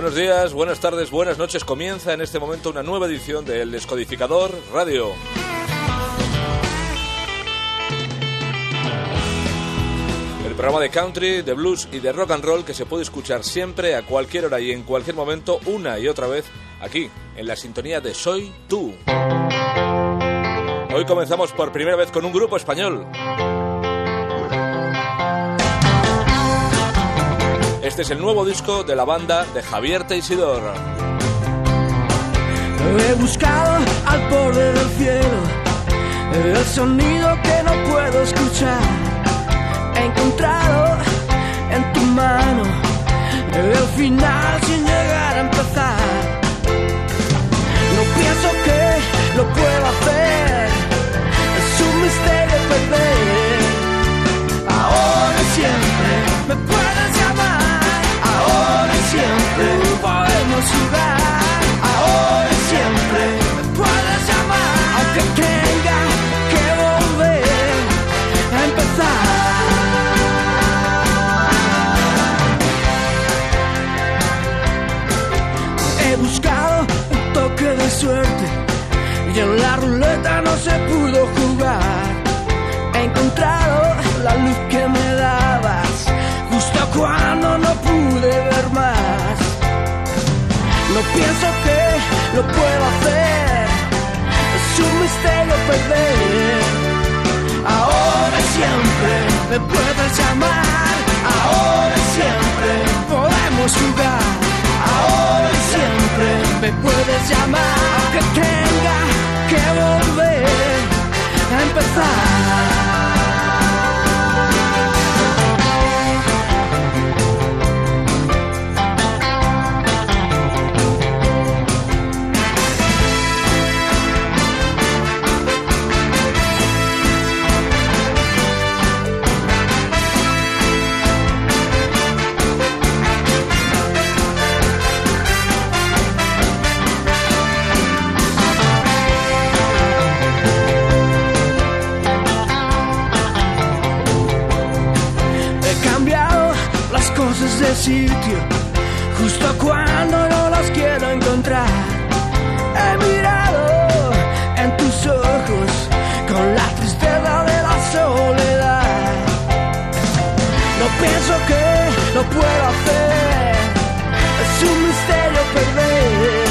Buenos días, buenas tardes, buenas noches. Comienza en este momento una nueva edición de El Descodificador Radio. El programa de country, de blues y de rock and roll que se puede escuchar siempre, a cualquier hora y en cualquier momento, una y otra vez, aquí, en la sintonía de Soy Tú. Hoy comenzamos por primera vez con un grupo español. Este es el nuevo disco de la banda de Javier Teisidor. He buscado al borde del cielo el sonido que no puedo escuchar. He encontrado en tu mano el final podemos jugar, ahora y siempre me puedes llamar, aunque tenga que volver a empezar. He buscado un toque de suerte y en la ruleta no se pudo jugar. He encontrado la luz que me dabas justo cuando no pude ver más. No pienso que lo puedo hacer, es un misterio perder. Ahora siempre me puedes llamar, ahora siempre podemos jugar. Ahora siempre me puedes llamar, sitio justo cuando no las quiero encontrar. He mirado en tus ojos con la tristeza de la soledad. No pienso que lo puedo hacer, es un misterio perder.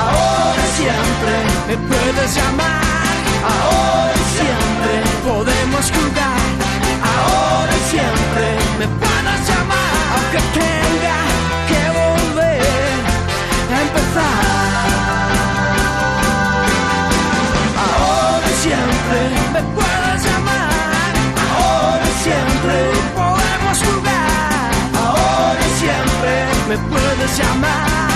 Ahora siempre me puedes llamar, ahora siempre podemos jugar. Ahora y siempre me puedes llamar, aunque tenga que volver a empezar. Ahora y siempre me puedes llamar, ahora y siempre podemos jugar. Ahora y siempre me puedes llamar,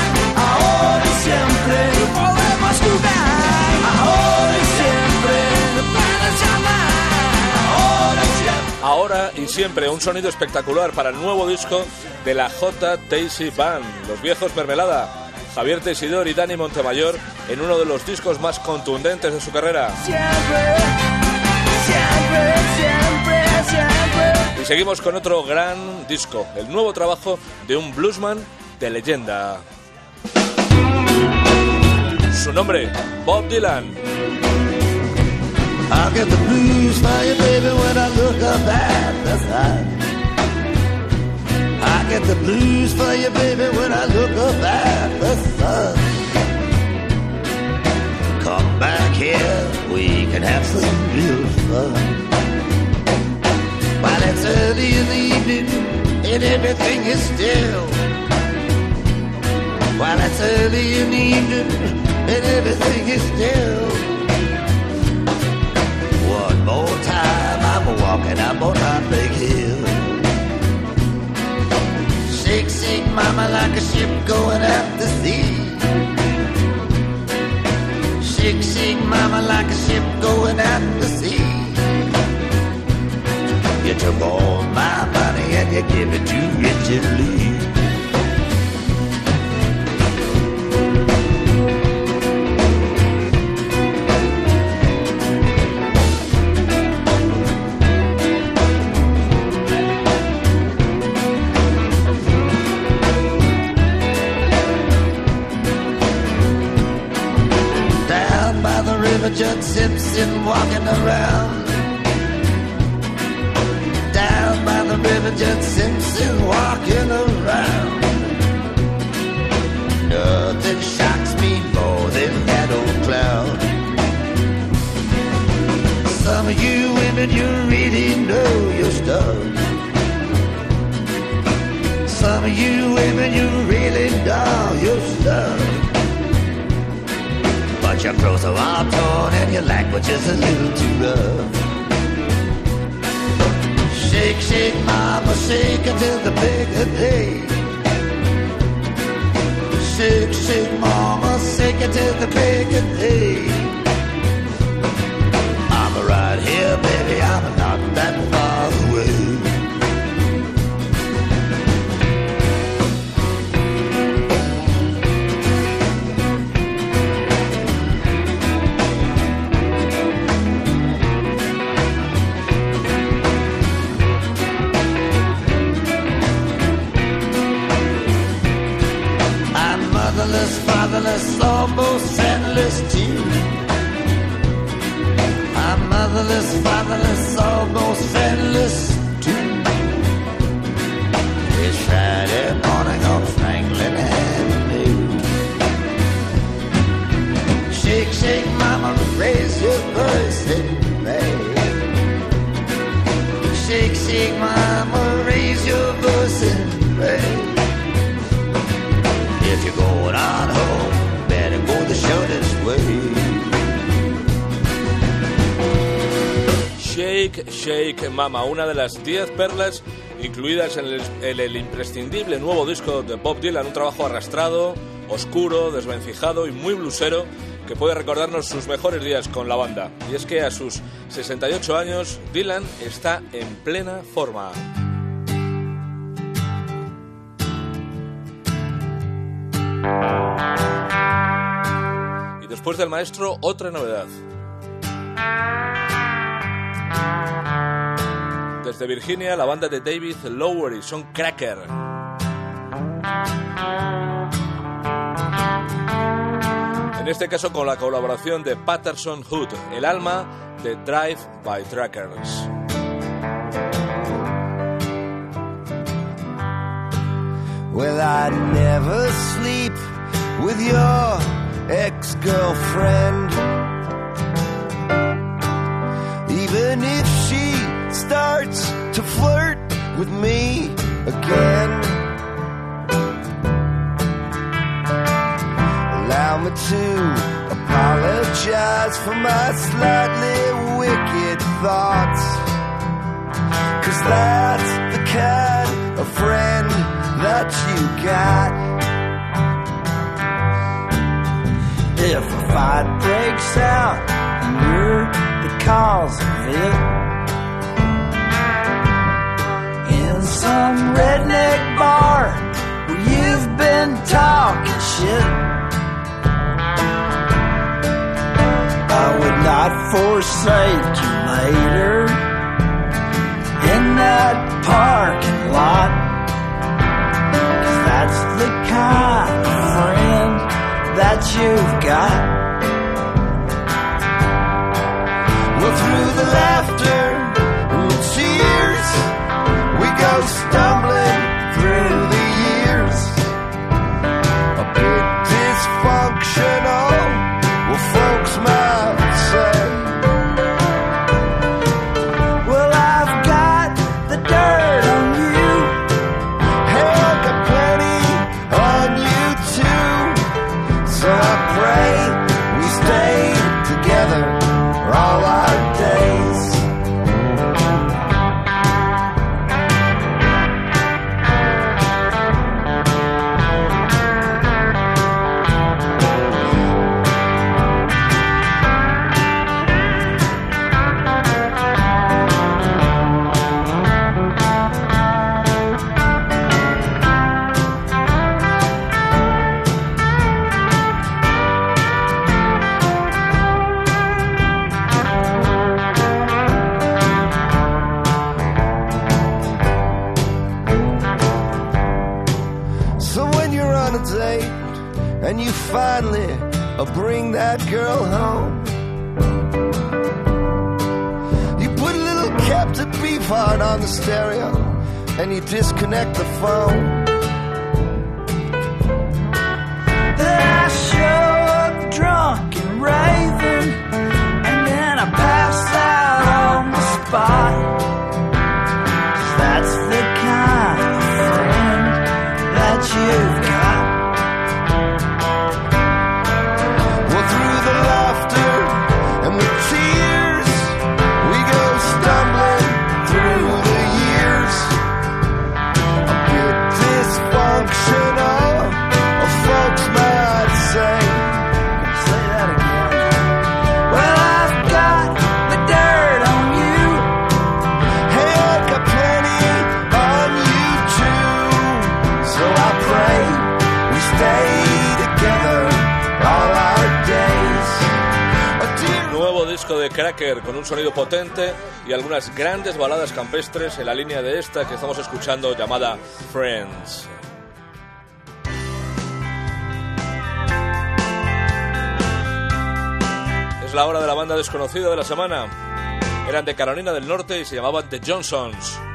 Ahora y siempre un sonido espectacular para el nuevo disco de la J. Daisy Band, los viejos Mermelada, Javier Teisidor y Dani Montemayor en uno de los discos más contundentes de su carrera. Siempre, siempre, siempre, siempre. Y seguimos con otro gran disco, el nuevo trabajo de un bluesman de leyenda. Su nombre, Bob Dylan. I'll get the blues for you, baby, when I look up at the sky. I get the blues for you, baby, when I look up at the sun. Come back here, we can have some real fun. While it's early in the evening and everything is still. While it's early in the evening and everything is still. walking up on a big hill. Shake, shake, mama, like a ship going out to sea. Shake, shake, mama, like a ship going out to sea. You took all my money and you give it to Richard Lee. Judge Simpson walking around. Down by the river, Judge Simpson walking around. Nothing shocks me more than that old clown. Some of you women, you really know your stuff. Some of you women, you really know your stuff. But your clothes are all torn and your language is a little too rough. Shake, shake, mama, shake until the break of day. Shake, shake, mama, shake until the break of day. I'm right here, baby, I'm not that far away. Motherless, fatherless, almost friendless too. I'm motherless, fatherless, almost friendless too. It's Friday morning on Franklin Avenue. Shake, shake, mama, raise your voice and play. Shake, shake, mama, raise your voice and pray. Shake, Shake Mama, una de las 10 perlas incluidas en el, el imprescindible nuevo disco de Bob Dylan, un trabajo arrastrado, oscuro, desvencijado y muy blusero que puede recordarnos sus mejores días con la banda. Y es que a sus 68 años, Dylan está en plena forma. Después del maestro, otra novedad. Desde Virginia, la banda de David Lowery son Cracker. En este caso con la colaboración de Patterson Hood, el alma de Drive by Trackers. Well, I'd never sleep with your ex girlfriend. Even if she starts to flirt with me again. Allow me to apologize for my slightly wicked thoughts. Cause that's the kind of friend that you got. If a fight breaks out and you're the cause of it, in some redneck bar where you've been talking shit, I would not forsake you later in that parking lot. Cause that's the kind that you've got. Well, through the laughter and the tears, we go stumbling cracker con un sonido potente y algunas grandes baladas campestres en la línea de esta que estamos escuchando llamada Friends. Es la hora de la banda desconocida de la semana. Eran de Carolina del Norte y se llamaban The Johnsons.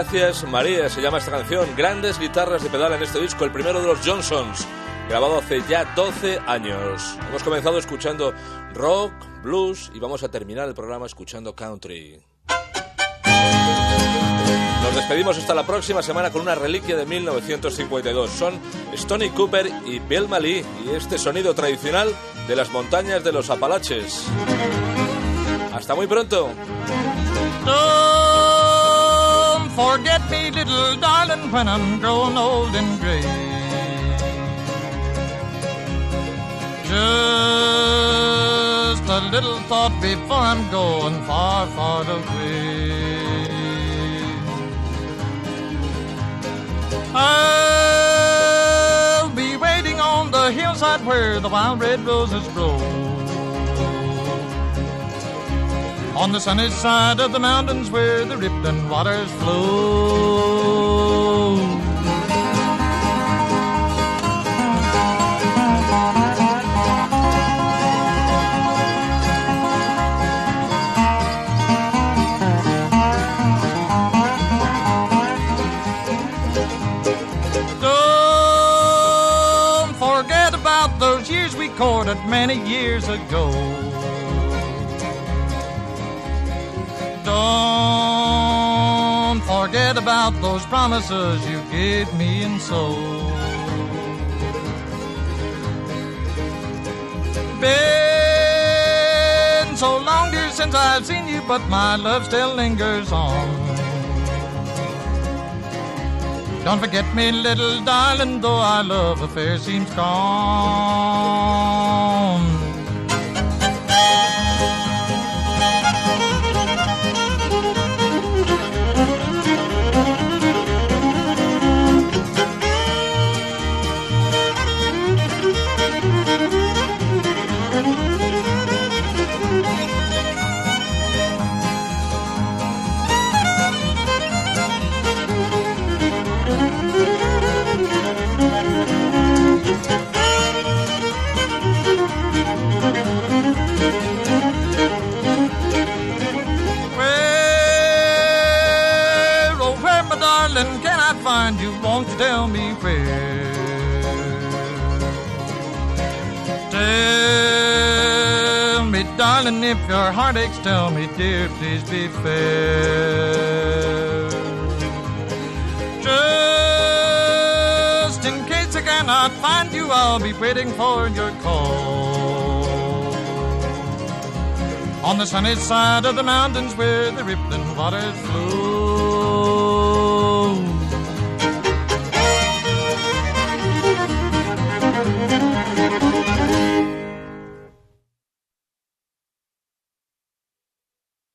Gracias María, se llama esta canción. Grandes guitarras de pedal en este disco, el primero de los Johnsons, grabado hace ya 12 años. Hemos comenzado escuchando rock, blues y vamos a terminar el programa escuchando country. Nos despedimos hasta la próxima semana con una reliquia de 1952. Son Stony Cooper y Bill Malí y este sonido tradicional de las montañas de los Apalaches. Hasta muy pronto. forget me, little darling, when I'm grown old and gray. Just a little thought before I'm going far, far away. I'll be waiting on the hillside where the wild red roses grow. On the sunny side of the mountains where the rippling waters flow. Don't forget about those years we courted many years ago. Forget about those promises you gave me and so. Been so long, dear, since I've seen you, but my love still lingers on. Don't forget me, little darling, though our love affair seems gone. Darling, if your heart aches, tell me, dear, please be fair. Just in case I cannot find you, I'll be waiting for your call. On the sunny side of the mountains where the rippling waters flow.